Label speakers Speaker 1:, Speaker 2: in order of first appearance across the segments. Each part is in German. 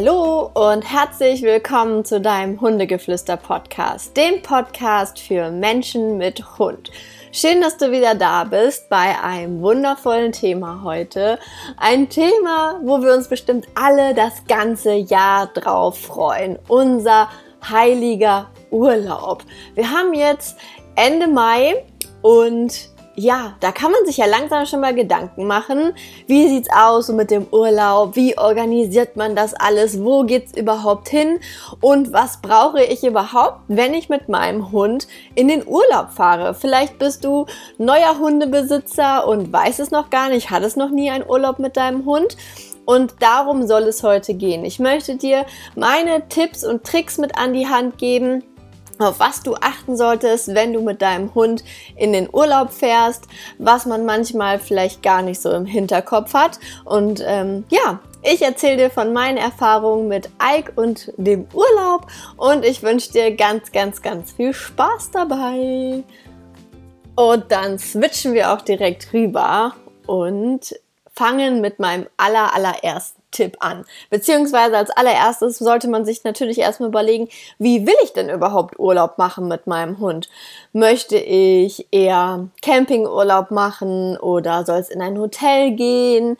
Speaker 1: Hallo und herzlich willkommen zu deinem Hundegeflüster-Podcast, dem Podcast für Menschen mit Hund. Schön, dass du wieder da bist bei einem wundervollen Thema heute. Ein Thema, wo wir uns bestimmt alle das ganze Jahr drauf freuen. Unser heiliger Urlaub. Wir haben jetzt Ende Mai und ja, da kann man sich ja langsam schon mal Gedanken machen. Wie sieht's aus mit dem Urlaub? Wie organisiert man das alles? Wo geht's überhaupt hin? Und was brauche ich überhaupt, wenn ich mit meinem Hund in den Urlaub fahre? Vielleicht bist du neuer Hundebesitzer und weißt es noch gar nicht, hattest noch nie einen Urlaub mit deinem Hund. Und darum soll es heute gehen. Ich möchte dir meine Tipps und Tricks mit an die Hand geben, auf was du achten solltest, wenn du mit deinem Hund in den Urlaub fährst, was man manchmal vielleicht gar nicht so im Hinterkopf hat. Und ähm, ja, ich erzähle dir von meinen Erfahrungen mit Ike und dem Urlaub und ich wünsche dir ganz, ganz, ganz viel Spaß dabei. Und dann switchen wir auch direkt rüber und fangen mit meinem aller, allerersten Tipp an. Beziehungsweise als allererstes sollte man sich natürlich erstmal überlegen, wie will ich denn überhaupt Urlaub machen mit meinem Hund? Möchte ich eher Campingurlaub machen oder soll es in ein Hotel gehen?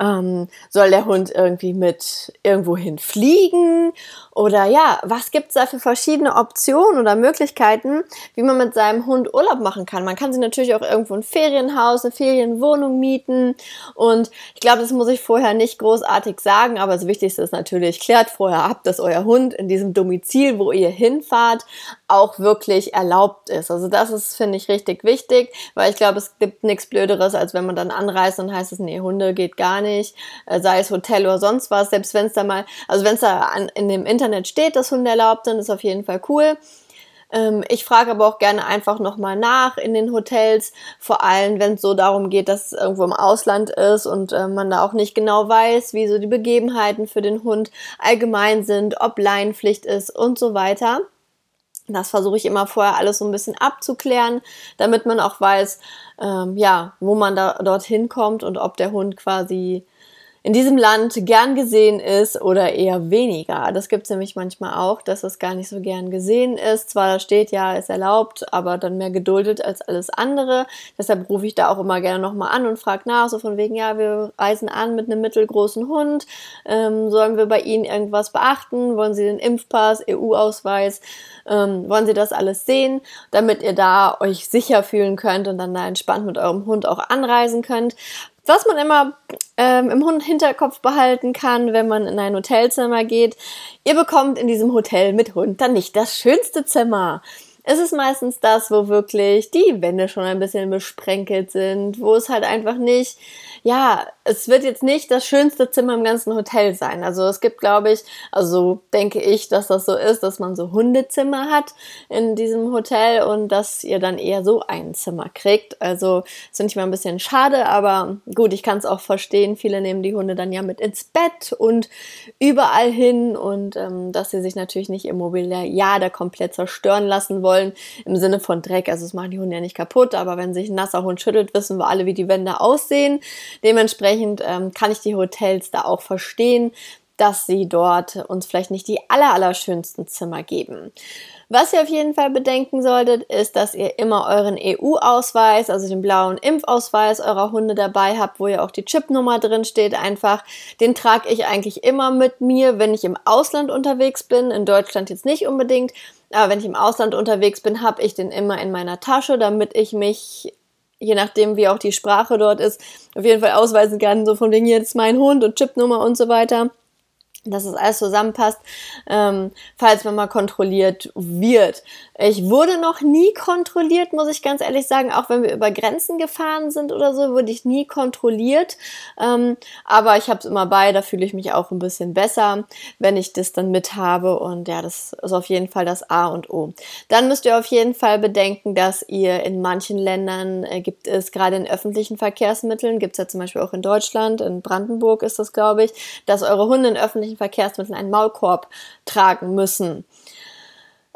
Speaker 1: Ähm, soll der Hund irgendwie mit irgendwohin fliegen? Oder ja, was gibt es da für verschiedene Optionen oder Möglichkeiten, wie man mit seinem Hund Urlaub machen kann? Man kann sich natürlich auch irgendwo ein Ferienhaus, eine Ferienwohnung mieten. Und ich glaube, das muss ich vorher nicht großartig sagen, aber das Wichtigste ist natürlich, klärt vorher ab, dass euer Hund in diesem Domizil, wo ihr hinfahrt, auch wirklich erlaubt ist. Also das ist, finde ich, richtig wichtig, weil ich glaube, es gibt nichts Blöderes, als wenn man dann anreist und heißt es, nee, Hunde geht gar nicht, äh, sei es Hotel oder sonst was, selbst wenn es da mal, also wenn es da an, in dem Internet steht, dass Hunde erlaubt sind, ist auf jeden Fall cool. Ähm, ich frage aber auch gerne einfach nochmal nach in den Hotels, vor allem wenn es so darum geht, dass es irgendwo im Ausland ist und äh, man da auch nicht genau weiß, wie so die Begebenheiten für den Hund allgemein sind, ob Leinpflicht ist und so weiter. Das versuche ich immer vorher alles so ein bisschen abzuklären, damit man auch weiß, ähm, ja, wo man da dorthin kommt und ob der Hund quasi in diesem Land gern gesehen ist oder eher weniger. Das gibt es nämlich manchmal auch, dass es gar nicht so gern gesehen ist. Zwar da steht ja, ist erlaubt, aber dann mehr geduldet als alles andere. Deshalb rufe ich da auch immer gerne nochmal an und frage nach, so von wegen, ja, wir reisen an mit einem mittelgroßen Hund. Ähm, sollen wir bei Ihnen irgendwas beachten? Wollen Sie den Impfpass, EU-Ausweis? Ähm, wollen Sie das alles sehen, damit ihr da euch sicher fühlen könnt und dann da entspannt mit eurem Hund auch anreisen könnt? Was man immer ähm, im Hinterkopf behalten kann, wenn man in ein Hotelzimmer geht, ihr bekommt in diesem Hotel mit Hund dann nicht das schönste Zimmer. Es ist meistens das, wo wirklich die Wände schon ein bisschen besprenkelt sind, wo es halt einfach nicht ja, es wird jetzt nicht das schönste Zimmer im ganzen Hotel sein. Also es gibt, glaube ich, also denke ich, dass das so ist, dass man so Hundezimmer hat in diesem Hotel und dass ihr dann eher so ein Zimmer kriegt. Also ist finde ich mal ein bisschen schade, aber gut, ich kann es auch verstehen. Viele nehmen die Hunde dann ja mit ins Bett und überall hin und ähm, dass sie sich natürlich nicht ihr Mobiliar da komplett zerstören lassen wollen im Sinne von Dreck. Also es machen die Hunde ja nicht kaputt, aber wenn sich ein nasser Hund schüttelt, wissen wir alle, wie die Wände aussehen. Dementsprechend ähm, kann ich die Hotels da auch verstehen, dass sie dort uns vielleicht nicht die aller, aller schönsten Zimmer geben. Was ihr auf jeden Fall bedenken solltet, ist, dass ihr immer euren EU-Ausweis, also den blauen Impfausweis eurer Hunde dabei habt, wo ja auch die Chipnummer drin steht. Einfach, den trage ich eigentlich immer mit mir, wenn ich im Ausland unterwegs bin. In Deutschland jetzt nicht unbedingt. Aber wenn ich im Ausland unterwegs bin, habe ich den immer in meiner Tasche, damit ich mich je nachdem, wie auch die Sprache dort ist, auf jeden Fall ausweisen kann, so von wegen jetzt mein Hund und Chipnummer und so weiter dass es alles zusammenpasst, ähm, falls man mal kontrolliert wird. Ich wurde noch nie kontrolliert, muss ich ganz ehrlich sagen. Auch wenn wir über Grenzen gefahren sind oder so, wurde ich nie kontrolliert. Ähm, aber ich habe es immer bei, da fühle ich mich auch ein bisschen besser, wenn ich das dann mit habe. Und ja, das ist auf jeden Fall das A und O. Dann müsst ihr auf jeden Fall bedenken, dass ihr in manchen Ländern äh, gibt es gerade in öffentlichen Verkehrsmitteln, gibt es ja zum Beispiel auch in Deutschland, in Brandenburg ist das, glaube ich, dass eure Hunde in öffentlichen öffentlichen Verkehrsmitteln einen Maulkorb tragen müssen.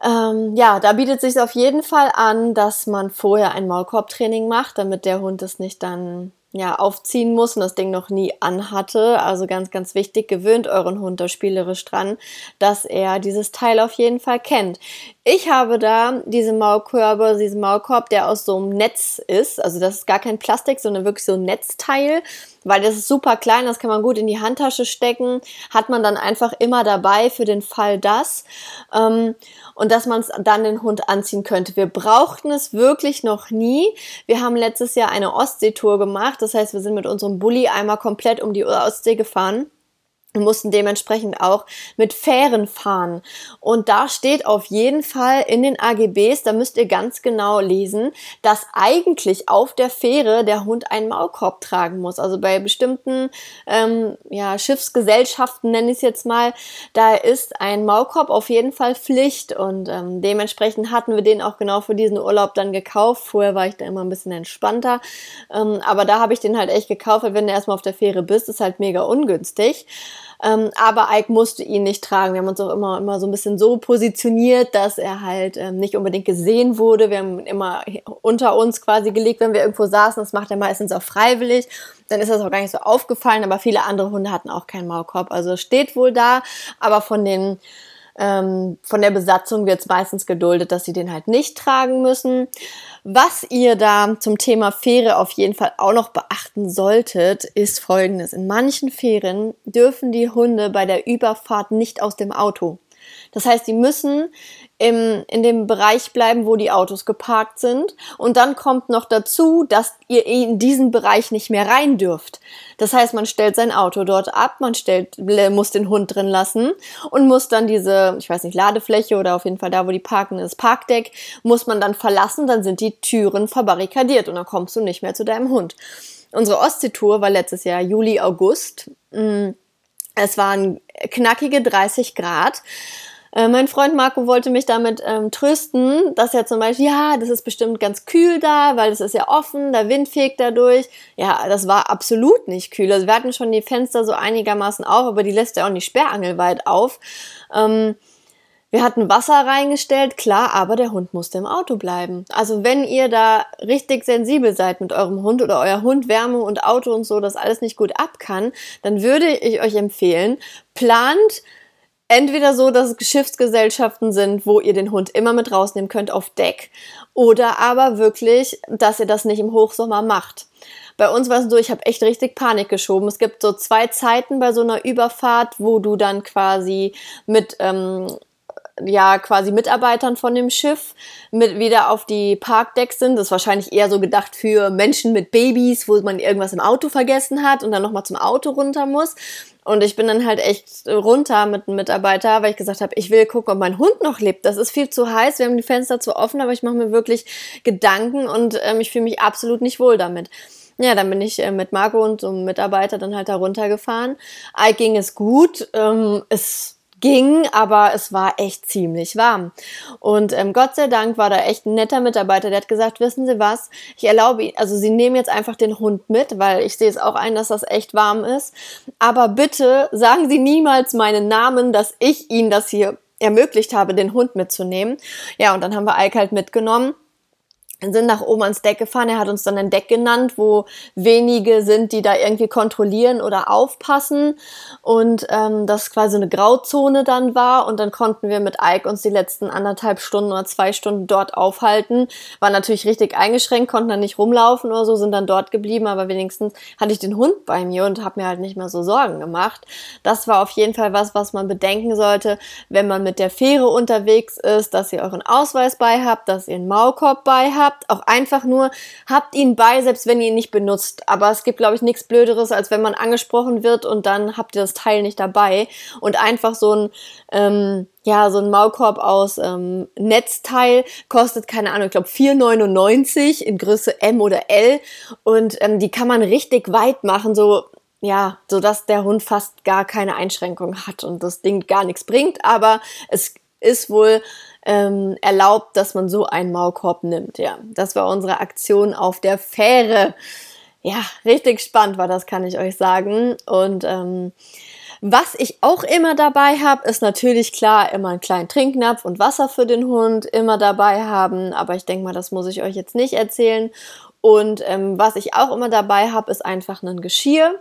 Speaker 1: Ähm, ja, da bietet sich auf jeden Fall an, dass man vorher ein Maulkorbtraining macht, damit der Hund es nicht dann ja, aufziehen muss und das Ding noch nie anhatte. Also ganz, ganz wichtig, gewöhnt euren Hund da spielerisch dran, dass er dieses Teil auf jeden Fall kennt. Ich habe da diese Maulkörbe, diesen Maulkorb, der aus so einem Netz ist. Also das ist gar kein Plastik, sondern wirklich so ein Netzteil, weil das ist super klein, das kann man gut in die Handtasche stecken, hat man dann einfach immer dabei für den Fall das. Ähm, und dass man es dann den Hund anziehen könnte. Wir brauchten es wirklich noch nie. Wir haben letztes Jahr eine Ostseetour gemacht. Das heißt, wir sind mit unserem Bulli einmal komplett um die Ostsee gefahren mussten dementsprechend auch mit Fähren fahren. Und da steht auf jeden Fall in den AGBs, da müsst ihr ganz genau lesen, dass eigentlich auf der Fähre der Hund einen Maulkorb tragen muss. Also bei bestimmten ähm, ja, Schiffsgesellschaften, nenne ich es jetzt mal, da ist ein Maulkorb auf jeden Fall Pflicht. Und ähm, dementsprechend hatten wir den auch genau für diesen Urlaub dann gekauft. Vorher war ich da immer ein bisschen entspannter. Ähm, aber da habe ich den halt echt gekauft, weil wenn du erstmal auf der Fähre bist, ist halt mega ungünstig. Ähm, aber Ike musste ihn nicht tragen. Wir haben uns auch immer, immer so ein bisschen so positioniert, dass er halt ähm, nicht unbedingt gesehen wurde. Wir haben ihn immer unter uns quasi gelegt, wenn wir irgendwo saßen. Das macht er meistens auch freiwillig. Dann ist das auch gar nicht so aufgefallen, aber viele andere Hunde hatten auch keinen Maulkorb. Also steht wohl da, aber von den ähm, von der Besatzung wird es meistens geduldet, dass sie den halt nicht tragen müssen. Was ihr da zum Thema Fähre auf jeden Fall auch noch beachten solltet, ist folgendes. In manchen Fähren dürfen die Hunde bei der Überfahrt nicht aus dem Auto. Das heißt, die müssen im, in dem Bereich bleiben, wo die Autos geparkt sind. Und dann kommt noch dazu, dass ihr in diesen Bereich nicht mehr rein dürft. Das heißt, man stellt sein Auto dort ab, man stellt, muss den Hund drin lassen und muss dann diese, ich weiß nicht, Ladefläche oder auf jeden Fall da, wo die parken, das Parkdeck, muss man dann verlassen, dann sind die Türen verbarrikadiert und dann kommst du nicht mehr zu deinem Hund. Unsere Ostseetour war letztes Jahr Juli, August. Mm, es waren knackige 30 Grad. Äh, mein Freund Marco wollte mich damit ähm, trösten, dass er zum Beispiel, ja, das ist bestimmt ganz kühl da, weil es ist ja offen, der Wind fegt dadurch. Ja, das war absolut nicht kühl. Also wir hatten schon die Fenster so einigermaßen auf, aber die lässt ja auch nicht sperrangelweit auf. Ähm, wir hatten Wasser reingestellt, klar, aber der Hund musste im Auto bleiben. Also wenn ihr da richtig sensibel seid mit eurem Hund oder euer Hund Wärme und Auto und so, das alles nicht gut ab kann, dann würde ich euch empfehlen, plant entweder so, dass es Schiffsgesellschaften sind, wo ihr den Hund immer mit rausnehmen könnt auf Deck, oder aber wirklich, dass ihr das nicht im Hochsommer macht. Bei uns war es so, ich habe echt richtig Panik geschoben. Es gibt so zwei Zeiten bei so einer Überfahrt, wo du dann quasi mit ähm, ja quasi Mitarbeitern von dem Schiff mit wieder auf die Parkdecks sind. Das ist wahrscheinlich eher so gedacht für Menschen mit Babys, wo man irgendwas im Auto vergessen hat und dann nochmal zum Auto runter muss. Und ich bin dann halt echt runter mit einem Mitarbeiter, weil ich gesagt habe, ich will gucken, ob mein Hund noch lebt. Das ist viel zu heiß, wir haben die Fenster zu offen, aber ich mache mir wirklich Gedanken und ähm, ich fühle mich absolut nicht wohl damit. Ja, dann bin ich äh, mit Marco und so einem Mitarbeiter dann halt da runtergefahren. All ging es gut. Ähm, es ging, aber es war echt ziemlich warm. Und ähm, Gott sei Dank war da echt ein netter Mitarbeiter, der hat gesagt, wissen Sie was, ich erlaube Ihnen, also Sie nehmen jetzt einfach den Hund mit, weil ich sehe es auch ein, dass das echt warm ist. Aber bitte sagen Sie niemals meinen Namen, dass ich Ihnen das hier ermöglicht habe, den Hund mitzunehmen. Ja, und dann haben wir Ike halt mitgenommen sind nach oben ans Deck gefahren. Er hat uns dann ein Deck genannt, wo wenige sind, die da irgendwie kontrollieren oder aufpassen. Und ähm, das quasi eine Grauzone dann war. Und dann konnten wir mit Ike uns die letzten anderthalb Stunden oder zwei Stunden dort aufhalten. War natürlich richtig eingeschränkt, konnten dann nicht rumlaufen oder so, sind dann dort geblieben. Aber wenigstens hatte ich den Hund bei mir und habe mir halt nicht mehr so Sorgen gemacht. Das war auf jeden Fall was, was man bedenken sollte, wenn man mit der Fähre unterwegs ist, dass ihr euren Ausweis bei habt, dass ihr einen Maulkorb bei habt habt, auch einfach nur, habt ihn bei, selbst wenn ihr ihn nicht benutzt. Aber es gibt, glaube ich, nichts Blöderes, als wenn man angesprochen wird und dann habt ihr das Teil nicht dabei. Und einfach so ein, ähm, ja, so ein Maulkorb aus ähm, Netzteil kostet, keine Ahnung, ich glaube 4,99 in Größe M oder L. Und ähm, die kann man richtig weit machen, so ja, so dass der Hund fast gar keine Einschränkung hat und das Ding gar nichts bringt, aber es ist wohl ähm, erlaubt, dass man so einen Maulkorb nimmt. Ja, das war unsere Aktion auf der Fähre. Ja, richtig spannend war das, kann ich euch sagen. Und ähm, was ich auch immer dabei habe, ist natürlich klar immer einen kleinen Trinknapf und Wasser für den Hund immer dabei haben. Aber ich denke mal, das muss ich euch jetzt nicht erzählen. Und ähm, was ich auch immer dabei habe, ist einfach ein Geschirr.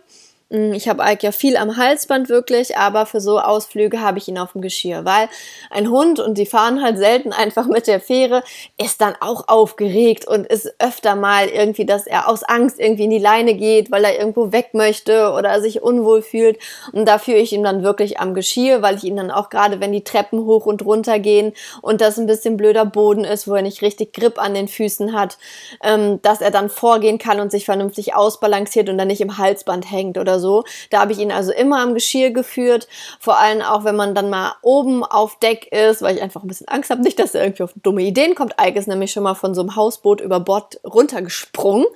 Speaker 1: Mm, ich habe Ike ja viel am Halsband wirklich, aber für so Ausflüge habe ich ihn auf dem Geschirr, weil ein Hund und die fahren halt selten einfach mit der Fähre, ist dann auch aufgeregt und ist öfter mal irgendwie, dass er aus Angst irgendwie in die Leine geht, weil er irgendwo weg möchte oder sich unwohl fühlt. Und da führe ich ihn dann wirklich am Geschirr, weil ich ihn dann auch gerade, wenn die Treppen hoch und runter gehen und das ein bisschen blöder Boden ist, wo er nicht richtig Grip an den Füßen hat, ähm, dass er dann vorgehen kann und sich vernünftig ausbalanciert und dann nicht im Halsband hängt oder so so. Da habe ich ihn also immer am Geschirr geführt. Vor allem auch, wenn man dann mal oben auf Deck ist, weil ich einfach ein bisschen Angst habe, nicht, dass er irgendwie auf dumme Ideen kommt. Ike ist nämlich schon mal von so einem Hausboot über Bord runtergesprungen.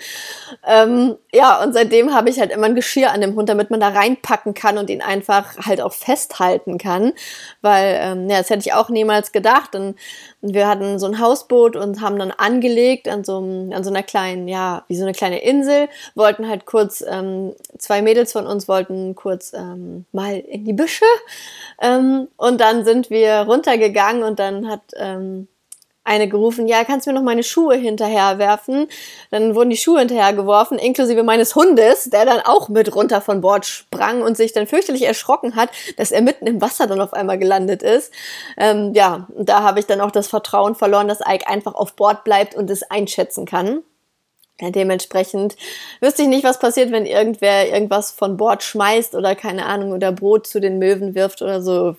Speaker 1: Ähm, ja, und seitdem habe ich halt immer ein Geschirr an dem Hund, damit man da reinpacken kann und ihn einfach halt auch festhalten kann. Weil, ähm, ja, das hätte ich auch niemals gedacht. Und wir hatten so ein Hausboot und haben dann angelegt an so, an so einer kleinen, ja, wie so eine kleine Insel, wollten halt kurz, ähm, zwei Mädels von uns wollten kurz ähm, mal in die Büsche. Ähm, und dann sind wir runtergegangen und dann hat ähm, eine gerufen, ja, kannst du mir noch meine Schuhe hinterher werfen? Dann wurden die Schuhe hinterher geworfen, inklusive meines Hundes, der dann auch mit runter von Bord sprang und sich dann fürchterlich erschrocken hat, dass er mitten im Wasser dann auf einmal gelandet ist. Ähm, ja, da habe ich dann auch das Vertrauen verloren, dass Ike einfach auf Bord bleibt und es einschätzen kann. Dementsprechend wüsste ich nicht, was passiert, wenn irgendwer irgendwas von Bord schmeißt oder keine Ahnung oder Brot zu den Möwen wirft oder so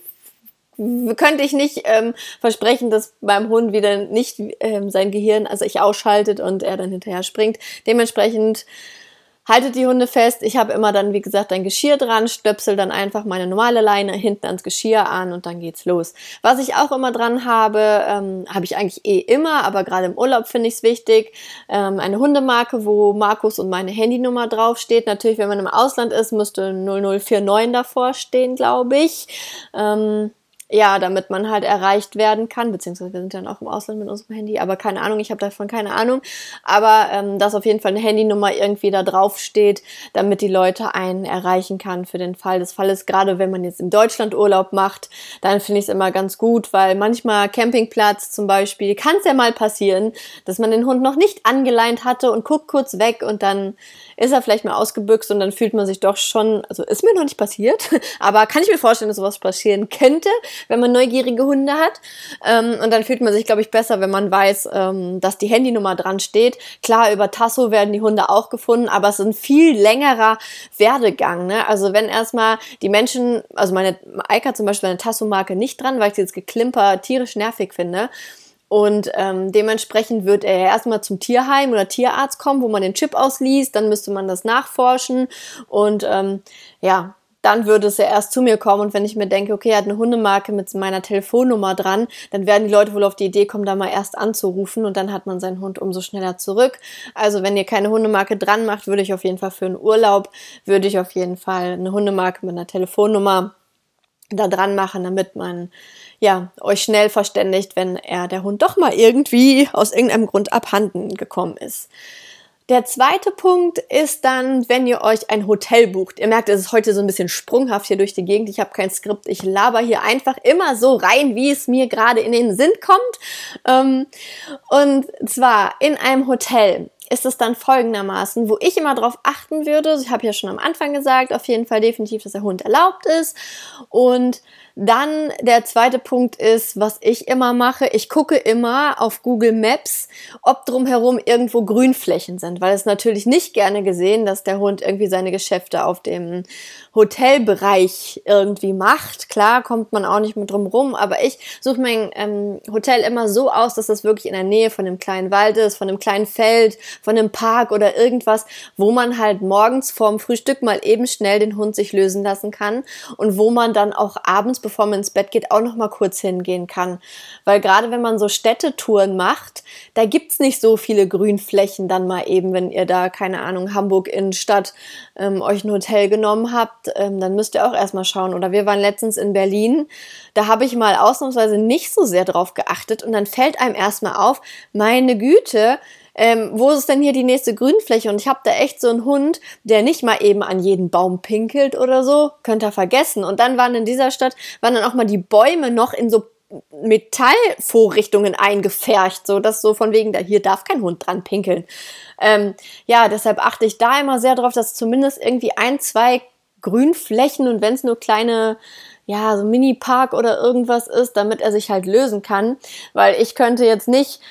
Speaker 1: könnte ich nicht ähm, versprechen, dass beim Hund wieder nicht ähm, sein Gehirn, also ich ausschaltet und er dann hinterher springt. Dementsprechend haltet die Hunde fest. Ich habe immer dann, wie gesagt, ein Geschirr dran, stöpsel dann einfach meine normale Leine hinten ans Geschirr an und dann geht's los. Was ich auch immer dran habe, ähm, habe ich eigentlich eh immer, aber gerade im Urlaub finde ich es wichtig, ähm, eine Hundemarke, wo Markus und meine Handynummer draufsteht. Natürlich, wenn man im Ausland ist, müsste 0049 davor stehen, glaube ich. Ähm, ja, damit man halt erreicht werden kann, beziehungsweise wir sind dann auch im Ausland mit unserem Handy, aber keine Ahnung, ich habe davon keine Ahnung, aber ähm, dass auf jeden Fall eine Handynummer irgendwie da drauf steht, damit die Leute einen erreichen kann für den Fall des Falles, gerade wenn man jetzt im Deutschland Urlaub macht, dann finde ich es immer ganz gut, weil manchmal Campingplatz zum Beispiel, kann es ja mal passieren, dass man den Hund noch nicht angeleint hatte und guckt kurz weg und dann ist er vielleicht mal ausgebüxt und dann fühlt man sich doch schon, also ist mir noch nicht passiert, aber kann ich mir vorstellen, dass sowas passieren könnte, wenn man neugierige Hunde hat. Ähm, und dann fühlt man sich, glaube ich, besser, wenn man weiß, ähm, dass die Handynummer dran steht. Klar, über Tasso werden die Hunde auch gefunden, aber es ist ein viel längerer Werdegang. Ne? Also wenn erstmal die Menschen, also meine Eika zum Beispiel eine Tasso-Marke nicht dran, weil ich sie jetzt geklimper tierisch nervig finde. Und ähm, dementsprechend wird er erstmal zum Tierheim oder Tierarzt kommen, wo man den Chip ausliest, dann müsste man das nachforschen und ähm, ja, dann würde es ja erst zu mir kommen. Und wenn ich mir denke, okay, er hat eine Hundemarke mit meiner Telefonnummer dran, dann werden die Leute wohl auf die Idee kommen, da mal erst anzurufen und dann hat man seinen Hund umso schneller zurück. Also wenn ihr keine Hundemarke dran macht, würde ich auf jeden Fall für einen Urlaub, würde ich auf jeden Fall eine Hundemarke mit einer Telefonnummer da dran machen, damit man ja euch schnell verständigt, wenn er der Hund doch mal irgendwie aus irgendeinem Grund abhanden gekommen ist. Der zweite Punkt ist dann, wenn ihr euch ein Hotel bucht. Ihr merkt, es ist heute so ein bisschen sprunghaft hier durch die Gegend. Ich habe kein Skript. Ich laber hier einfach immer so rein, wie es mir gerade in den Sinn kommt. Ähm, und zwar in einem Hotel ist es dann folgendermaßen, wo ich immer darauf achten würde. Ich habe ja schon am Anfang gesagt, auf jeden Fall definitiv, dass der Hund erlaubt ist. Und dann der zweite Punkt ist, was ich immer mache, ich gucke immer auf Google Maps, ob drumherum irgendwo Grünflächen sind, weil es natürlich nicht gerne gesehen, dass der Hund irgendwie seine Geschäfte auf dem Hotelbereich irgendwie macht. Klar, kommt man auch nicht mit drum rum, aber ich suche mein ähm, Hotel immer so aus, dass das wirklich in der Nähe von einem kleinen Wald ist, von einem kleinen Feld, von einem Park oder irgendwas, wo man halt morgens vorm Frühstück mal eben schnell den Hund sich lösen lassen kann und wo man dann auch abends, bevor man ins Bett geht, auch noch mal kurz hingehen kann. Weil gerade wenn man so Städtetouren macht, da gibt's nicht so viele Grünflächen dann mal eben, wenn ihr da, keine Ahnung, Hamburg Innenstadt ähm, euch ein Hotel genommen habt ähm, dann müsst ihr auch erstmal schauen. Oder wir waren letztens in Berlin, da habe ich mal ausnahmsweise nicht so sehr drauf geachtet und dann fällt einem erstmal auf, meine Güte, ähm, wo ist denn hier die nächste Grünfläche? Und ich habe da echt so einen Hund, der nicht mal eben an jeden Baum pinkelt oder so, könnt ihr vergessen. Und dann waren in dieser Stadt, waren dann auch mal die Bäume noch in so Metallvorrichtungen eingefärcht, so dass so von wegen, da hier darf kein Hund dran pinkeln. Ähm, ja, deshalb achte ich da immer sehr drauf, dass zumindest irgendwie ein, zwei Grünflächen und wenn es nur kleine ja, so Mini-Park oder irgendwas ist, damit er sich halt lösen kann. Weil ich könnte jetzt nicht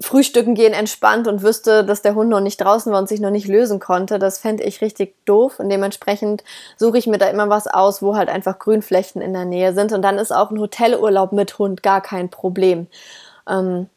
Speaker 1: frühstücken gehen entspannt und wüsste, dass der Hund noch nicht draußen war und sich noch nicht lösen konnte. Das fände ich richtig doof. Und dementsprechend suche ich mir da immer was aus, wo halt einfach Grünflächen in der Nähe sind. Und dann ist auch ein Hotelurlaub mit Hund gar kein Problem. Ähm,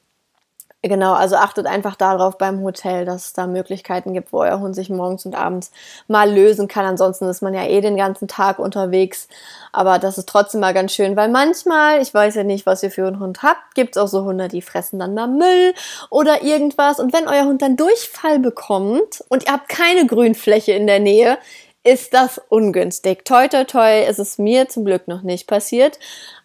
Speaker 1: Genau, also achtet einfach darauf beim Hotel, dass es da Möglichkeiten gibt, wo euer Hund sich morgens und abends mal lösen kann. Ansonsten ist man ja eh den ganzen Tag unterwegs. Aber das ist trotzdem mal ganz schön, weil manchmal, ich weiß ja nicht, was ihr für einen Hund habt, gibt es auch so Hunde, die fressen dann mal Müll oder irgendwas. Und wenn euer Hund dann Durchfall bekommt und ihr habt keine Grünfläche in der Nähe, ist das ungünstig. Toi, toi, toi, ist es mir zum Glück noch nicht passiert.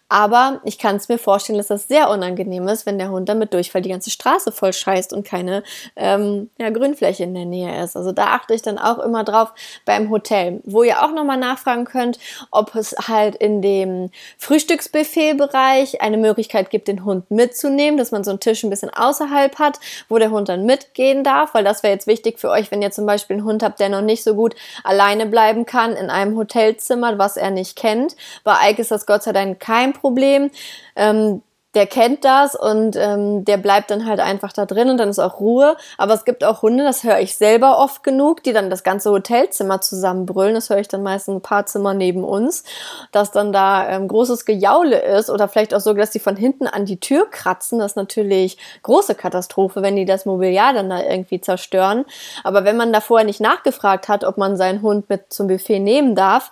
Speaker 1: Aber ich kann es mir vorstellen, dass das sehr unangenehm ist, wenn der Hund damit Durchfall die ganze Straße voll scheißt und keine ähm, ja, Grünfläche in der Nähe ist. Also da achte ich dann auch immer drauf beim Hotel, wo ihr auch nochmal nachfragen könnt, ob es halt in dem Frühstücksbuffet-Bereich eine Möglichkeit gibt, den Hund mitzunehmen, dass man so einen Tisch ein bisschen außerhalb hat, wo der Hund dann mitgehen darf, weil das wäre jetzt wichtig für euch, wenn ihr zum Beispiel einen Hund habt, der noch nicht so gut alleine bleiben kann in einem Hotelzimmer, was er nicht kennt. Bei Ike ist das Gott sei Dank kein Problem. Ähm, der kennt das und ähm, der bleibt dann halt einfach da drin und dann ist auch Ruhe. Aber es gibt auch Hunde, das höre ich selber oft genug, die dann das ganze Hotelzimmer zusammenbrüllen. Das höre ich dann meistens ein paar Zimmer neben uns, dass dann da ähm, großes Gejaule ist oder vielleicht auch so, dass die von hinten an die Tür kratzen. Das ist natürlich große Katastrophe, wenn die das Mobiliar dann da irgendwie zerstören. Aber wenn man da vorher nicht nachgefragt hat, ob man seinen Hund mit zum Buffet nehmen darf,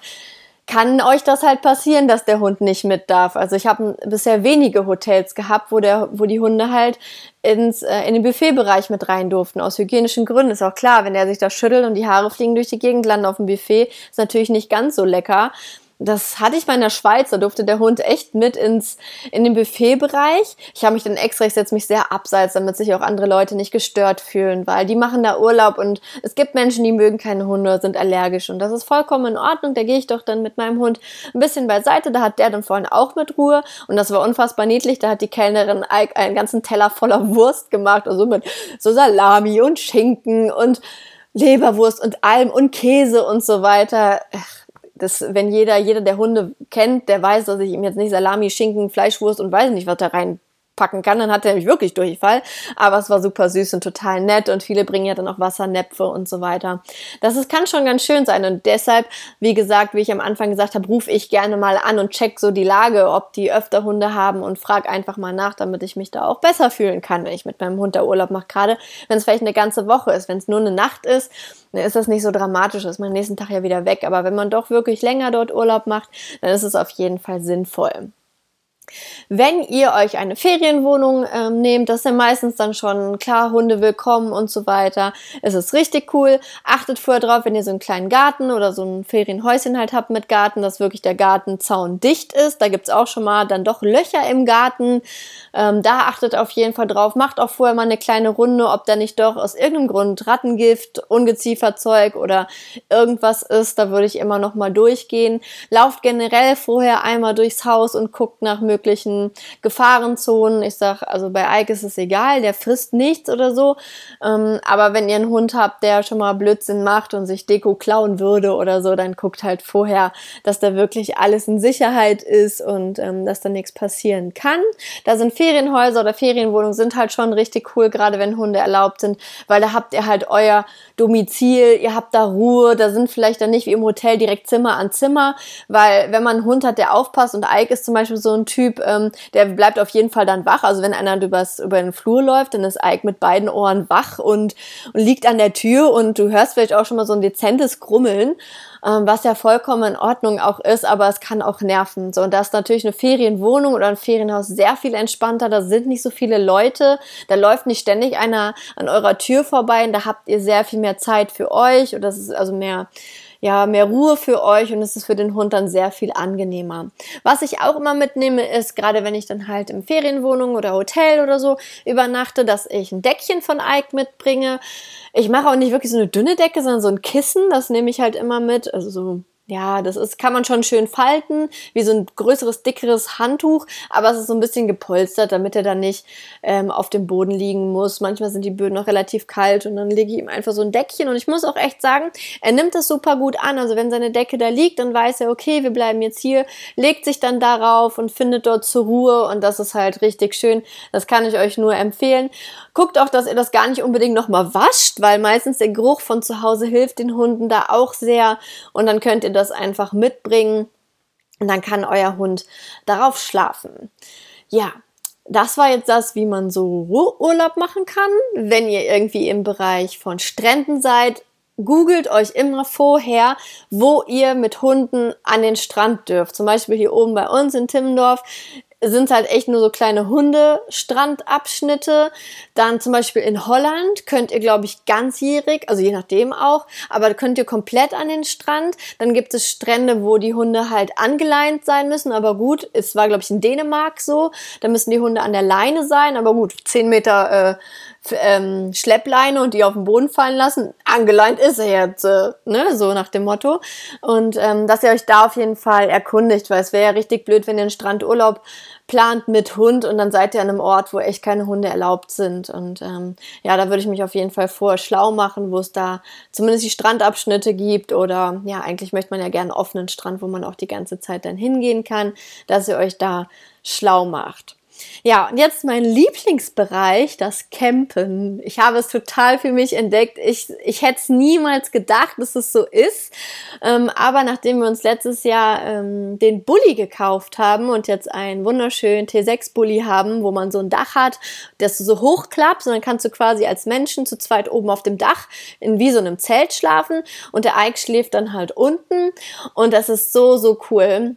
Speaker 1: kann euch das halt passieren, dass der Hund nicht mit darf. Also ich habe bisher wenige Hotels gehabt, wo der, wo die Hunde halt ins äh, in den Buffetbereich mit rein durften aus hygienischen Gründen. Ist auch klar, wenn der sich da schüttelt und die Haare fliegen durch die Gegend, landen auf dem Buffet, ist natürlich nicht ganz so lecker. Das hatte ich mal in der Schweiz, da durfte der Hund echt mit ins, in den Buffetbereich. Ich habe mich dann extra, ich setze mich sehr abseits, damit sich auch andere Leute nicht gestört fühlen, weil die machen da Urlaub und es gibt Menschen, die mögen keine Hunde, sind allergisch und das ist vollkommen in Ordnung. Da gehe ich doch dann mit meinem Hund ein bisschen beiseite. Da hat der dann vorhin auch mit Ruhe und das war unfassbar niedlich. Da hat die Kellnerin einen ganzen Teller voller Wurst gemacht, also mit so Salami und Schinken und Leberwurst und allem und Käse und so weiter. Ach, das, wenn jeder, jeder, der Hunde kennt, der weiß, dass ich ihm jetzt nicht Salami, Schinken, Fleischwurst und weiß nicht, was da rein packen kann, dann hat er nämlich wirklich Durchfall. Aber es war super süß und total nett und viele bringen ja dann auch Wassernäpfe und so weiter. Das ist, kann schon ganz schön sein und deshalb, wie gesagt, wie ich am Anfang gesagt habe, rufe ich gerne mal an und check so die Lage, ob die öfter Hunde haben und frag einfach mal nach, damit ich mich da auch besser fühlen kann, wenn ich mit meinem Hund da Urlaub mache. Gerade wenn es vielleicht eine ganze Woche ist, wenn es nur eine Nacht ist, dann ist das nicht so dramatisch, ist man nächsten Tag ja wieder weg. Aber wenn man doch wirklich länger dort Urlaub macht, dann ist es auf jeden Fall sinnvoll. Wenn ihr euch eine Ferienwohnung ähm, nehmt, das ist ja meistens dann schon klar, Hunde willkommen und so weiter. Es ist richtig cool. Achtet vorher drauf, wenn ihr so einen kleinen Garten oder so ein Ferienhäuschen halt habt mit Garten, dass wirklich der Gartenzaun dicht ist. Da gibt's auch schon mal dann doch Löcher im Garten. Ähm, da achtet auf jeden Fall drauf. Macht auch vorher mal eine kleine Runde, ob da nicht doch aus irgendeinem Grund Rattengift, Ungezieferzeug oder irgendwas ist. Da würde ich immer noch mal durchgehen. Lauft generell vorher einmal durchs Haus und guckt nach möglichen möglichen Gefahrenzonen. Ich sag, also bei Ike ist es egal, der frisst nichts oder so. Ähm, aber wenn ihr einen Hund habt, der schon mal Blödsinn macht und sich Deko klauen würde oder so, dann guckt halt vorher, dass da wirklich alles in Sicherheit ist und ähm, dass da nichts passieren kann. Da sind Ferienhäuser oder Ferienwohnungen sind halt schon richtig cool, gerade wenn Hunde erlaubt sind, weil da habt ihr halt euer Domizil, ihr habt da Ruhe, da sind vielleicht dann nicht wie im Hotel direkt Zimmer an Zimmer, weil wenn man einen Hund hat, der aufpasst und Ike ist zum Beispiel so ein Typ, Typ, ähm, der bleibt auf jeden Fall dann wach. Also wenn einer übers, über den Flur läuft, dann ist Ike mit beiden Ohren wach und, und liegt an der Tür und du hörst vielleicht auch schon mal so ein dezentes Grummeln ähm, was ja vollkommen in Ordnung auch ist, aber es kann auch nerven. So, und da ist natürlich eine Ferienwohnung oder ein Ferienhaus sehr viel entspannter. Da sind nicht so viele Leute, da läuft nicht ständig einer an eurer Tür vorbei und da habt ihr sehr viel mehr Zeit für euch oder das ist also mehr ja, mehr Ruhe für euch und es ist für den Hund dann sehr viel angenehmer. Was ich auch immer mitnehme, ist, gerade wenn ich dann halt im Ferienwohnung oder Hotel oder so übernachte, dass ich ein Deckchen von Ike mitbringe. Ich mache auch nicht wirklich so eine dünne Decke, sondern so ein Kissen, das nehme ich halt immer mit, also so ja, das ist, kann man schon schön falten, wie so ein größeres, dickeres Handtuch, aber es ist so ein bisschen gepolstert, damit er dann nicht ähm, auf dem Boden liegen muss. Manchmal sind die Böden noch relativ kalt und dann lege ich ihm einfach so ein Deckchen und ich muss auch echt sagen, er nimmt das super gut an. Also wenn seine Decke da liegt, dann weiß er, okay, wir bleiben jetzt hier, legt sich dann darauf und findet dort zur Ruhe und das ist halt richtig schön. Das kann ich euch nur empfehlen. Guckt auch, dass ihr das gar nicht unbedingt nochmal wascht, weil meistens der Geruch von zu Hause hilft den Hunden da auch sehr und dann könnt ihr das einfach mitbringen und dann kann euer Hund darauf schlafen. Ja, das war jetzt das, wie man so Urlaub machen kann. Wenn ihr irgendwie im Bereich von Stränden seid, googelt euch immer vorher, wo ihr mit Hunden an den Strand dürft. Zum Beispiel hier oben bei uns in Timmendorf sind halt echt nur so kleine Hundestrandabschnitte. Dann zum Beispiel in Holland könnt ihr, glaube ich, ganzjährig, also je nachdem auch, aber könnt ihr komplett an den Strand. Dann gibt es Strände, wo die Hunde halt angeleint sein müssen, aber gut, es war, glaube ich, in Dänemark so. Da müssen die Hunde an der Leine sein, aber gut, zehn Meter äh, ähm, Schleppleine und die auf den Boden fallen lassen. Angeleint ist er jetzt, äh, ne, so nach dem Motto. Und ähm, dass ihr euch da auf jeden Fall erkundigt, weil es wäre ja richtig blöd, wenn ihr einen Strandurlaub plant mit Hund und dann seid ihr an einem Ort, wo echt keine Hunde erlaubt sind. Und ähm, ja, da würde ich mich auf jeden Fall vor schlau machen, wo es da zumindest die Strandabschnitte gibt oder ja, eigentlich möchte man ja gerne einen offenen Strand, wo man auch die ganze Zeit dann hingehen kann, dass ihr euch da schlau macht. Ja, und jetzt mein Lieblingsbereich, das Campen. Ich habe es total für mich entdeckt. Ich, ich hätte es niemals gedacht, dass es so ist. Ähm, aber nachdem wir uns letztes Jahr ähm, den Bulli gekauft haben und jetzt einen wunderschönen T6-Bulli haben, wo man so ein Dach hat, das du so hochklappst und dann kannst du quasi als Menschen zu zweit oben auf dem Dach in wie so einem Zelt schlafen und der Ike schläft dann halt unten und das ist so, so cool.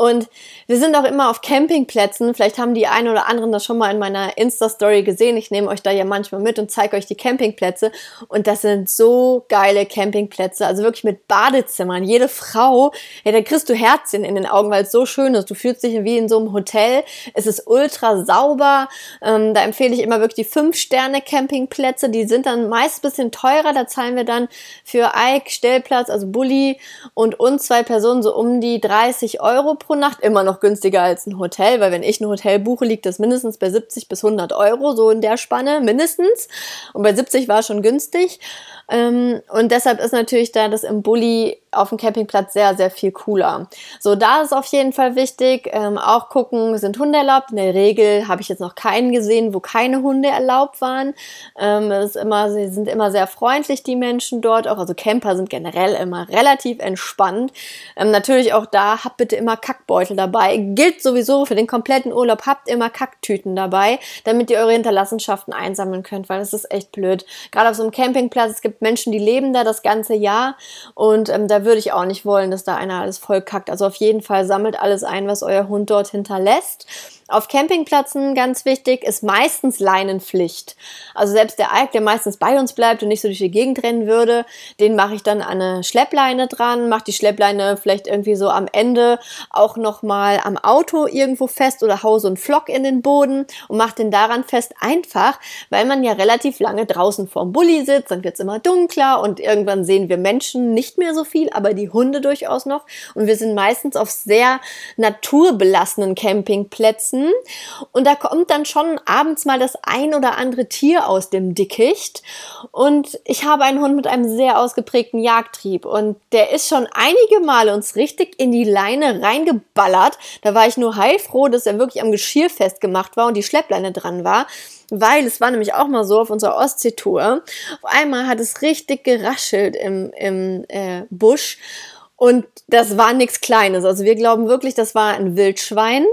Speaker 1: Und wir sind auch immer auf Campingplätzen. Vielleicht haben die einen oder anderen das schon mal in meiner Insta-Story gesehen. Ich nehme euch da ja manchmal mit und zeige euch die Campingplätze. Und das sind so geile Campingplätze. Also wirklich mit Badezimmern. Jede Frau, ja, da kriegst du Herzchen in den Augen, weil es so schön ist. Du fühlst dich wie in so einem Hotel. Es ist ultra sauber. Ähm, da empfehle ich immer wirklich die 5-Sterne-Campingplätze. Die sind dann meist ein bisschen teurer. Da zahlen wir dann für Ike, Stellplatz, also Bulli und uns zwei Personen so um die 30 Euro pro pro Nacht immer noch günstiger als ein Hotel, weil wenn ich ein Hotel buche, liegt das mindestens bei 70 bis 100 Euro, so in der Spanne mindestens. Und bei 70 war schon günstig. Ähm, und deshalb ist natürlich da das im Bulli auf dem Campingplatz sehr, sehr viel cooler. So, da ist auf jeden Fall wichtig, ähm, auch gucken, sind Hunde erlaubt? In der Regel habe ich jetzt noch keinen gesehen, wo keine Hunde erlaubt waren. Ähm, ist immer, sie sind immer sehr freundlich, die Menschen dort auch. Also Camper sind generell immer relativ entspannt. Ähm, natürlich auch da, habt bitte immer Kackbeutel dabei. Gilt sowieso für den kompletten Urlaub, habt immer Kacktüten dabei, damit ihr eure Hinterlassenschaften einsammeln könnt, weil das ist echt blöd. Gerade auf so einem Campingplatz, es gibt Menschen, die leben da das ganze Jahr und ähm, da würde ich auch nicht wollen, dass da einer alles voll kackt. Also auf jeden Fall sammelt alles ein, was euer Hund dort hinterlässt. Auf Campingplätzen ganz wichtig ist meistens Leinenpflicht. Also selbst der Alk, der meistens bei uns bleibt und nicht so durch die Gegend rennen würde, den mache ich dann an eine Schleppleine dran, mache die Schleppleine vielleicht irgendwie so am Ende auch nochmal am Auto irgendwo fest oder hau so einen Flock in den Boden und mache den daran fest einfach, weil man ja relativ lange draußen vorm Bulli sitzt, dann wird's immer dunkler und irgendwann sehen wir Menschen nicht mehr so viel, aber die Hunde durchaus noch und wir sind meistens auf sehr naturbelassenen Campingplätzen Garten und da kommt dann schon abends mal das ein oder andere Tier aus dem Dickicht und ich habe einen Hund mit einem sehr ausgeprägten Jagdtrieb und der ist schon einige Male uns richtig in die Leine reingeballert. Da war ich nur heilfroh, dass er wirklich am Geschirr festgemacht war und die Schleppleine dran war weil es war nämlich auch mal so auf unserer Ostseetour. Auf einmal hat es richtig geraschelt im, im äh, Busch und das war nichts Kleines. Also wir glauben wirklich, das war ein Wildschwein.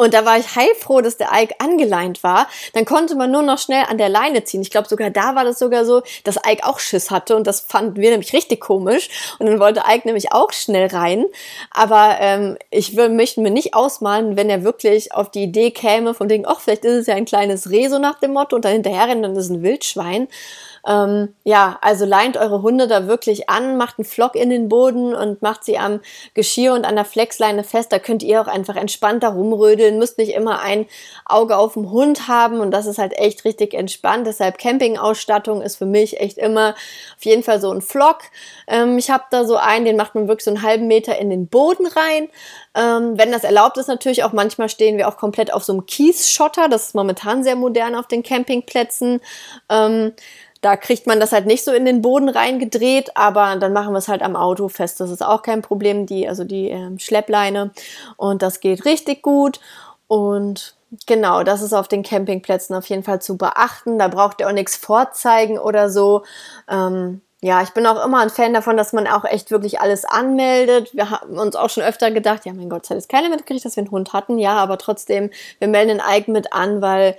Speaker 1: Und da war ich heilfroh, dass der Ike angeleint war. Dann konnte man nur noch schnell an der Leine ziehen. Ich glaube, sogar da war das sogar so, dass Ike auch Schiss hatte. Und das fanden wir nämlich richtig komisch. Und dann wollte Ike nämlich auch schnell rein. Aber ähm, ich will, möchte mir nicht ausmalen, wenn er wirklich auf die Idee käme, von wegen, ach, vielleicht ist es ja ein kleines Reh, so nach dem Motto, und dann hinterher rennt, dann ist es ein Wildschwein. Ähm, ja, also leint eure Hunde da wirklich an, macht einen Flock in den Boden und macht sie am Geschirr und an der Flexleine fest. Da könnt ihr auch einfach entspannt da rumrödeln, müsst nicht immer ein Auge auf dem Hund haben und das ist halt echt richtig entspannt. Deshalb Campingausstattung ist für mich echt immer auf jeden Fall so ein Flock. Ähm, ich habe da so einen, den macht man wirklich so einen halben Meter in den Boden rein. Ähm, wenn das erlaubt ist natürlich auch, manchmal stehen wir auch komplett auf so einem Kiesschotter. Das ist momentan sehr modern auf den Campingplätzen. Ähm, da kriegt man das halt nicht so in den Boden reingedreht, aber dann machen wir es halt am Auto fest. Das ist auch kein Problem, die, also die ähm, Schleppleine. Und das geht richtig gut. Und genau, das ist auf den Campingplätzen auf jeden Fall zu beachten. Da braucht ihr auch nichts vorzeigen oder so. Ähm, ja, ich bin auch immer ein Fan davon, dass man auch echt wirklich alles anmeldet. Wir haben uns auch schon öfter gedacht, ja, mein Gott, es hat jetzt keiner mitgekriegt, dass wir einen Hund hatten. Ja, aber trotzdem, wir melden den Ike mit an, weil,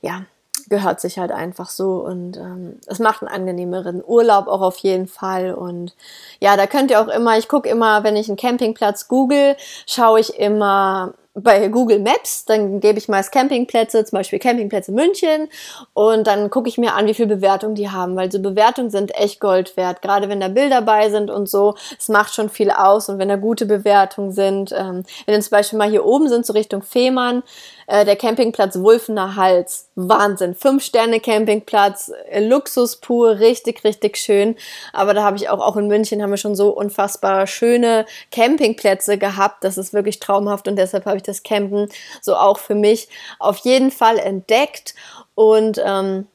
Speaker 1: ja, gehört sich halt einfach so und ähm, es macht einen angenehmeren Urlaub auch auf jeden Fall und ja, da könnt ihr auch immer, ich gucke immer, wenn ich einen Campingplatz google, schaue ich immer bei Google Maps, dann gebe ich meist Campingplätze, zum Beispiel Campingplätze München und dann gucke ich mir an, wie viel Bewertung die haben, weil so Bewertungen sind echt Gold wert, gerade wenn da Bilder bei sind und so, es macht schon viel aus und wenn da gute Bewertungen sind, ähm, wenn zum Beispiel mal hier oben sind, so Richtung Fehmarn, äh, der Campingplatz Wulfener Hals, Wahnsinn, fünf Sterne Campingplatz, äh, Luxus pur, richtig, richtig schön. Aber da habe ich auch, auch in München haben wir schon so unfassbar schöne Campingplätze gehabt. Das ist wirklich traumhaft und deshalb habe ich das Campen so auch für mich auf jeden Fall entdeckt. Und ähm,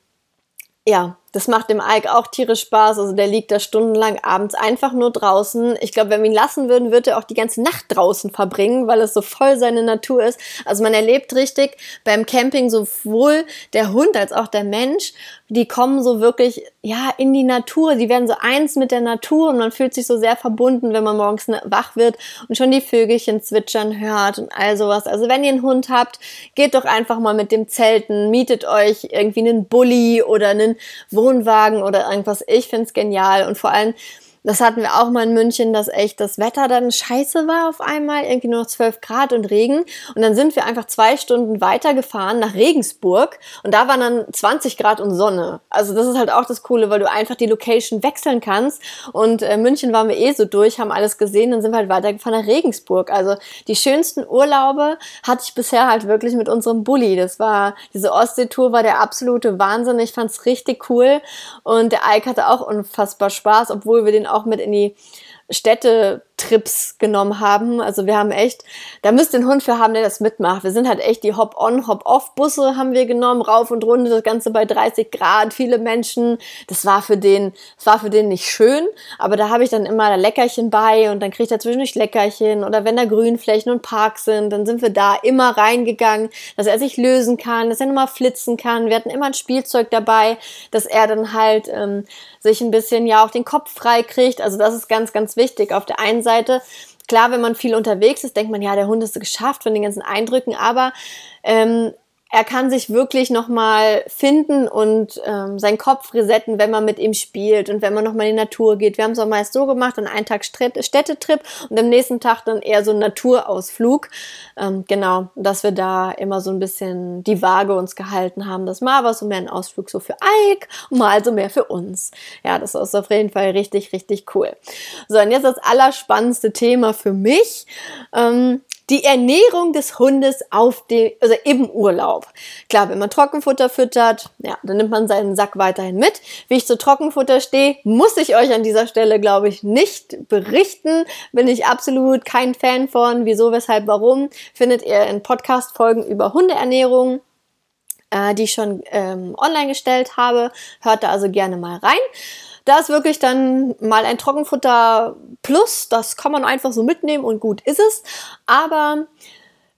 Speaker 1: ja, das macht dem Ike auch tierisch Spaß. Also der liegt da stundenlang abends einfach nur draußen. Ich glaube, wenn wir ihn lassen würden, würde er auch die ganze Nacht draußen verbringen, weil es so voll seine Natur ist. Also man erlebt richtig beim Camping sowohl der Hund als auch der Mensch. Die kommen so wirklich, ja, in die Natur. Die werden so eins mit der Natur und man fühlt sich so sehr verbunden, wenn man morgens wach wird und schon die Vögelchen zwitschern hört und all sowas. Also wenn ihr einen Hund habt, geht doch einfach mal mit dem Zelten, mietet euch irgendwie einen Bulli oder einen Wohnwagen oder irgendwas. Ich find's genial und vor allem das hatten wir auch mal in München, dass echt das Wetter dann scheiße war auf einmal, irgendwie nur noch 12 Grad und Regen. Und dann sind wir einfach zwei Stunden weitergefahren nach Regensburg und da waren dann 20 Grad und Sonne. Also das ist halt auch das Coole, weil du einfach die Location wechseln kannst. Und äh, München waren wir eh so durch, haben alles gesehen, dann sind wir halt weitergefahren nach Regensburg. Also die schönsten Urlaube hatte ich bisher halt wirklich mit unserem Bulli. Das war, diese Ostseetour war der absolute Wahnsinn. Ich fand's richtig cool. Und der Ike hatte auch unfassbar Spaß, obwohl wir den auch mit in die Städtetrips genommen haben. Also wir haben echt, da müsst ihr einen Hund für haben, der das mitmacht. Wir sind halt echt die Hop-on, Hop-off-Busse haben wir genommen, rauf und runter, das Ganze bei 30 Grad, viele Menschen. Das war für den, das war für den nicht schön, aber da habe ich dann immer Leckerchen bei und dann kriegt er zwischendurch Leckerchen oder wenn da Grünflächen und Parks sind, dann sind wir da immer reingegangen, dass er sich lösen kann, dass er nochmal flitzen kann. Wir hatten immer ein Spielzeug dabei, dass er dann halt ähm, sich ein bisschen ja auch den Kopf frei kriegt. Also das ist ganz, ganz wichtig. Auf der einen Seite, klar, wenn man viel unterwegs ist, denkt man, ja, der Hund ist geschafft von den ganzen Eindrücken, aber ähm, er kann sich wirklich nochmal finden und ähm, seinen Kopf resetten, wenn man mit ihm spielt und wenn man nochmal in die Natur geht. Wir haben es auch meist so gemacht, dann einen Tag Städtetrip und am nächsten Tag dann eher so ein Naturausflug. Ähm, genau, dass wir da immer so ein bisschen die Waage uns gehalten haben. Das mal war so mehr ein Ausflug so für Ike und mal so mehr für uns. Ja, das ist auf jeden Fall richtig, richtig cool. So, und jetzt das allerspannendste Thema für mich. Ähm, die Ernährung des Hundes auf dem, also im Urlaub. Klar, wenn man Trockenfutter füttert, ja, dann nimmt man seinen Sack weiterhin mit. Wie ich zu Trockenfutter stehe, muss ich euch an dieser Stelle, glaube ich, nicht berichten. Bin ich absolut kein Fan von. Wieso, weshalb, warum? Findet ihr in Podcast-Folgen über Hundeernährung äh, die ich schon ähm, online gestellt habe. Hört da also gerne mal rein. Da ist wirklich dann mal ein Trockenfutter plus, das kann man einfach so mitnehmen und gut ist es. Aber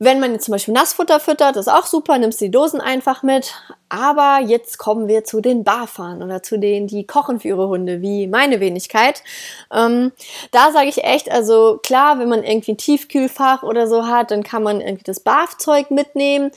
Speaker 1: wenn man jetzt zum Beispiel Nassfutter füttert, ist auch super, nimmst die Dosen einfach mit. Aber jetzt kommen wir zu den Barfahren oder zu denen, die kochen für ihre Hunde, wie meine Wenigkeit. Ähm, da sage ich echt, also klar, wenn man irgendwie ein Tiefkühlfach oder so hat, dann kann man irgendwie das Barfzeug mitnehmen.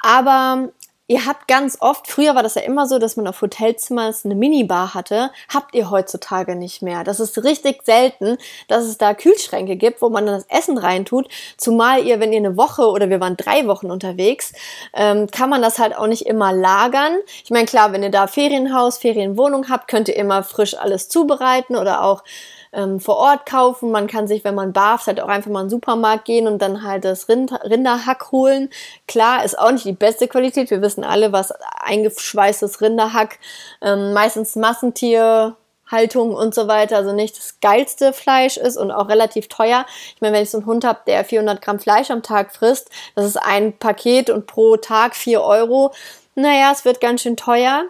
Speaker 1: Aber Ihr habt ganz oft, früher war das ja immer so, dass man auf Hotelzimmern eine Minibar hatte, habt ihr heutzutage nicht mehr. Das ist richtig selten, dass es da Kühlschränke gibt, wo man das Essen reintut. Zumal ihr, wenn ihr eine Woche oder wir waren drei Wochen unterwegs, ähm, kann man das halt auch nicht immer lagern. Ich meine, klar, wenn ihr da Ferienhaus, Ferienwohnung habt, könnt ihr immer frisch alles zubereiten oder auch ähm, vor Ort kaufen. Man kann sich, wenn man barft, halt auch einfach mal in den Supermarkt gehen und dann halt das Rind Rinderhack holen. Klar, ist auch nicht die beste Qualität. Wir wissen alle, was eingeschweißtes Rinderhack, ähm, meistens Massentier, Haltung und so weiter, also nicht das geilste Fleisch ist und auch relativ teuer. Ich meine, wenn ich so einen Hund habe, der 400 Gramm Fleisch am Tag frisst, das ist ein Paket und pro Tag 4 Euro. Naja, es wird ganz schön teuer.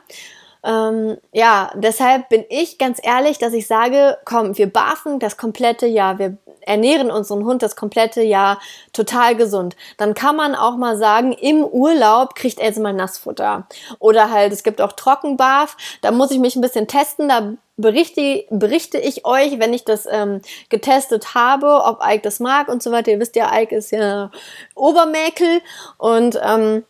Speaker 1: Ähm, ja, deshalb bin ich ganz ehrlich, dass ich sage, komm, wir barfen das komplette Jahr, wir ernähren unseren Hund das komplette Jahr total gesund. Dann kann man auch mal sagen, im Urlaub kriegt er jetzt mal Nassfutter. Oder halt, es gibt auch Trockenbarf, da muss ich mich ein bisschen testen, da berichte, berichte ich euch, wenn ich das ähm, getestet habe, ob Ike das mag und so weiter. Ihr wisst ja, Ike ist ja Obermäkel und ähm,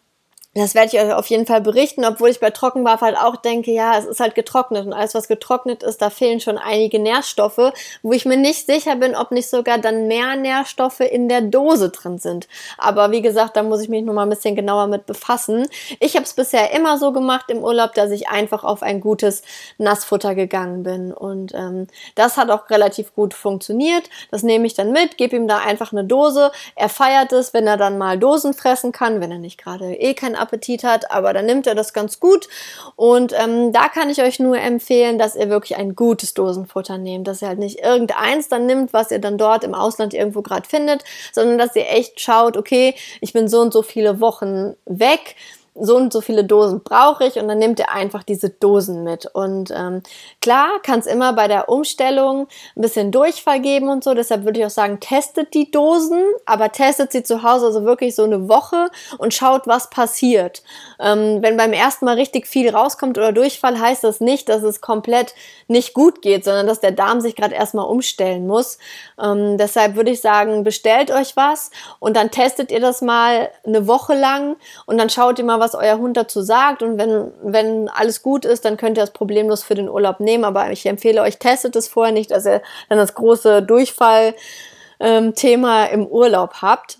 Speaker 1: das werde ich euch auf jeden Fall berichten, obwohl ich bei Trockenbarf halt auch denke, ja, es ist halt getrocknet und alles, was getrocknet ist, da fehlen schon einige Nährstoffe, wo ich mir nicht sicher bin, ob nicht sogar dann mehr Nährstoffe in der Dose drin sind. Aber wie gesagt, da muss ich mich noch mal ein bisschen genauer mit befassen. Ich habe es bisher immer so gemacht im Urlaub, dass ich einfach auf ein gutes Nassfutter gegangen bin und ähm, das hat auch relativ gut funktioniert. Das nehme ich dann mit, gebe ihm da einfach eine Dose. Er feiert es, wenn er dann mal Dosen fressen kann, wenn er nicht gerade eh kein Appetit hat, aber dann nimmt er das ganz gut. Und ähm, da kann ich euch nur empfehlen, dass ihr wirklich ein gutes Dosenfutter nehmt, dass ihr halt nicht irgendeins dann nimmt, was ihr dann dort im Ausland irgendwo gerade findet, sondern dass ihr echt schaut, okay, ich bin so und so viele Wochen weg so und so viele Dosen brauche ich und dann nimmt ihr einfach diese Dosen mit. Und ähm, klar kann es immer bei der Umstellung ein bisschen Durchfall geben und so. Deshalb würde ich auch sagen, testet die Dosen, aber testet sie zu Hause also wirklich so eine Woche und schaut, was passiert. Ähm, wenn beim ersten Mal richtig viel rauskommt oder Durchfall, heißt das nicht, dass es komplett nicht gut geht, sondern dass der Darm sich gerade erstmal umstellen muss. Ähm, deshalb würde ich sagen, bestellt euch was und dann testet ihr das mal eine Woche lang und dann schaut ihr mal, was euer Hund dazu sagt. Und wenn, wenn alles gut ist, dann könnt ihr das problemlos für den Urlaub nehmen. Aber ich empfehle euch, testet es vorher nicht, dass ihr dann das große Durchfall-Thema ähm, im Urlaub habt.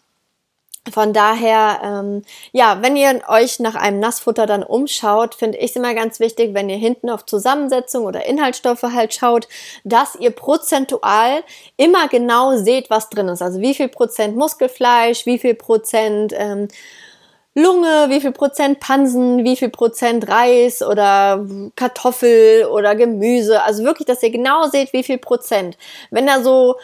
Speaker 1: Von daher, ähm, ja, wenn ihr euch nach einem Nassfutter dann umschaut, finde ich es immer ganz wichtig, wenn ihr hinten auf Zusammensetzung oder Inhaltsstoffe halt schaut, dass ihr prozentual immer genau seht, was drin ist. Also wie viel Prozent Muskelfleisch, wie viel Prozent ähm, Lunge, wie viel Prozent Pansen, wie viel Prozent Reis oder Kartoffel oder Gemüse. Also wirklich, dass ihr genau seht, wie viel Prozent. Wenn da so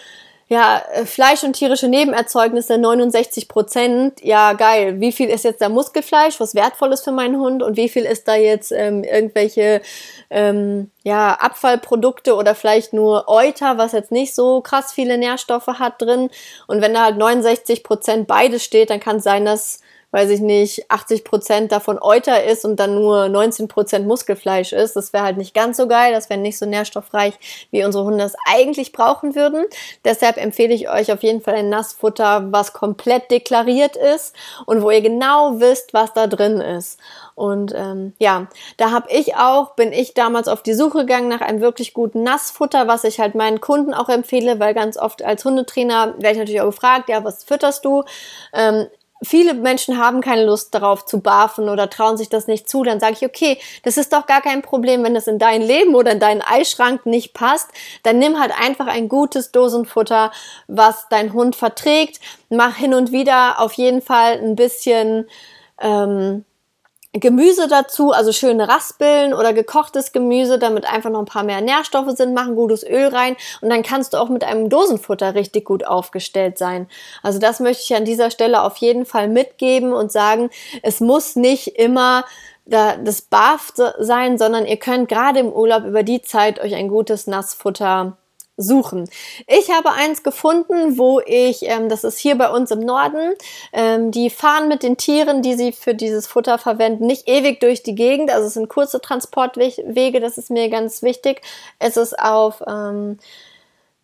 Speaker 1: ja, Fleisch und tierische Nebenerzeugnisse 69 Prozent, ja geil. Wie viel ist jetzt da Muskelfleisch, was wertvoll ist für meinen Hund und wie viel ist da jetzt ähm, irgendwelche ähm, ja, Abfallprodukte oder vielleicht nur Euter, was jetzt nicht so krass viele Nährstoffe hat drin. Und wenn da halt 69 Prozent beides steht, dann kann es sein, dass weiß ich nicht, 80 Prozent davon Euter ist und dann nur 19 Prozent Muskelfleisch ist. Das wäre halt nicht ganz so geil. Das wäre nicht so nährstoffreich, wie unsere Hunde es eigentlich brauchen würden. Deshalb empfehle ich euch auf jeden Fall ein Nassfutter, was komplett deklariert ist und wo ihr genau wisst, was da drin ist. Und ähm, ja, da habe ich auch, bin ich damals auf die Suche gegangen nach einem wirklich guten Nassfutter, was ich halt meinen Kunden auch empfehle, weil ganz oft als Hundetrainer werde ich natürlich auch gefragt, ja, was fütterst du? Ähm, viele Menschen haben keine Lust darauf zu barfen oder trauen sich das nicht zu, dann sage ich, okay, das ist doch gar kein Problem, wenn das in dein Leben oder in deinen Eischrank nicht passt, dann nimm halt einfach ein gutes Dosenfutter, was dein Hund verträgt. Mach hin und wieder auf jeden Fall ein bisschen ähm, Gemüse dazu, also schöne Raspeln oder gekochtes Gemüse, damit einfach noch ein paar mehr Nährstoffe sind, machen gutes Öl rein und dann kannst du auch mit einem Dosenfutter richtig gut aufgestellt sein. Also das möchte ich an dieser Stelle auf jeden Fall mitgeben und sagen, es muss nicht immer das Barf sein, sondern ihr könnt gerade im Urlaub über die Zeit euch ein gutes Nassfutter suchen. Ich habe eins gefunden, wo ich, ähm, das ist hier bei uns im Norden, ähm, die fahren mit den Tieren, die sie für dieses Futter verwenden, nicht ewig durch die Gegend. Also es sind kurze Transportwege, das ist mir ganz wichtig. Es ist auf ähm,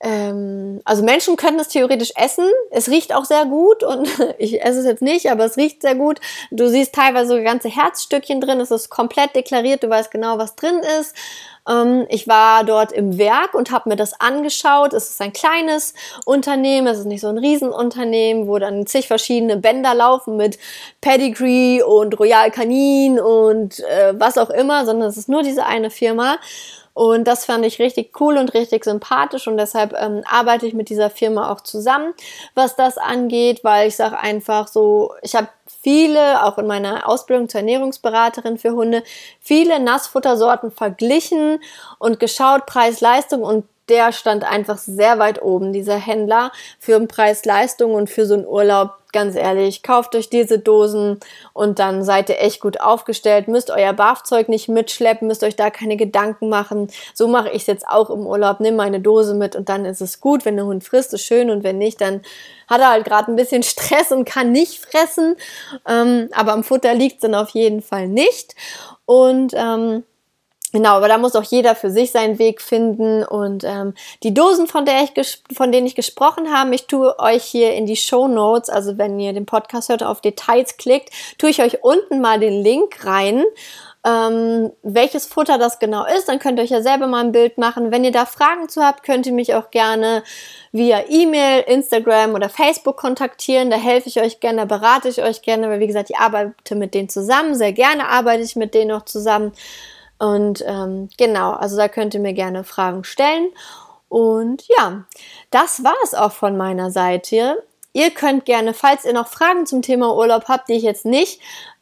Speaker 1: ähm, also Menschen können es theoretisch essen. Es riecht auch sehr gut und ich esse es jetzt nicht, aber es riecht sehr gut. Du siehst teilweise so ganze Herzstückchen drin. Es ist komplett deklariert. Du weißt genau, was drin ist. Ähm, ich war dort im Werk und habe mir das angeschaut. Es ist ein kleines Unternehmen. Es ist nicht so ein Riesenunternehmen, wo dann zig verschiedene Bänder laufen mit Pedigree und Royal Canin und äh, was auch immer, sondern es ist nur diese eine Firma. Und das fand ich richtig cool und richtig sympathisch. Und deshalb ähm, arbeite ich mit dieser Firma auch zusammen, was das angeht, weil ich sage einfach so, ich habe viele, auch in meiner Ausbildung zur Ernährungsberaterin für Hunde, viele Nassfuttersorten verglichen und geschaut, Preis-Leistung und der stand einfach sehr weit oben, dieser Händler, für den Preis-Leistung und für so einen Urlaub. Ganz ehrlich, kauft euch diese Dosen und dann seid ihr echt gut aufgestellt. Müsst euer Barfzeug nicht mitschleppen, müsst euch da keine Gedanken machen. So mache ich es jetzt auch im Urlaub. Nimm meine Dose mit und dann ist es gut. Wenn der Hund frisst, ist schön und wenn nicht, dann hat er halt gerade ein bisschen Stress und kann nicht fressen. Ähm, aber am Futter liegt es dann auf jeden Fall nicht. Und ähm, Genau, aber da muss auch jeder für sich seinen Weg finden. Und ähm, die Dosen, von, der ich von denen ich gesprochen habe, ich tue euch hier in die Show Notes, also wenn ihr den Podcast hört, auf Details klickt, tue ich euch unten mal den Link rein. Ähm, welches Futter das genau ist, dann könnt ihr euch ja selber mal ein Bild machen. Wenn ihr da Fragen zu habt, könnt ihr mich auch gerne via E-Mail, Instagram oder Facebook kontaktieren. Da helfe ich euch gerne, da berate ich euch gerne, weil wie gesagt, ich arbeite mit denen zusammen. Sehr gerne arbeite ich mit denen auch zusammen. Und ähm, genau, also da könnt ihr mir gerne Fragen stellen. Und ja, das war es auch von meiner Seite. Ihr könnt gerne, falls ihr noch Fragen zum Thema Urlaub habt, die ich jetzt nicht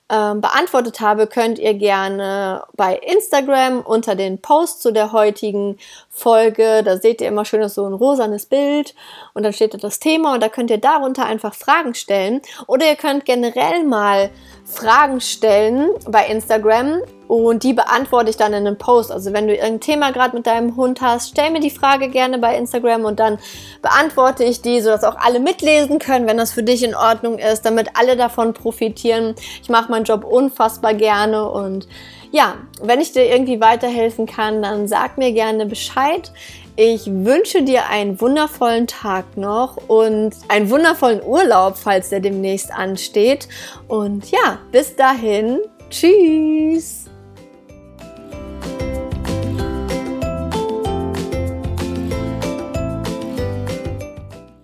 Speaker 1: ähm, beantwortet habe, könnt ihr gerne bei Instagram unter den Post zu der heutigen Folge, da seht ihr immer schön so ein rosanes Bild und dann steht da das Thema und da könnt ihr darunter einfach Fragen stellen oder ihr könnt generell mal Fragen stellen bei Instagram und die beantworte ich dann in einem Post. Also wenn du irgendein Thema gerade mit deinem Hund hast, stell mir die Frage gerne bei Instagram und dann beantworte ich die, sodass auch alle mitlesen können, wenn das für dich in Ordnung ist, damit alle davon profitieren. Ich mache meinen Job unfassbar gerne und ja, wenn ich dir irgendwie weiterhelfen kann, dann sag mir gerne Bescheid. Ich wünsche dir einen wundervollen Tag noch und einen wundervollen Urlaub, falls der demnächst ansteht. Und ja, bis dahin, tschüss. you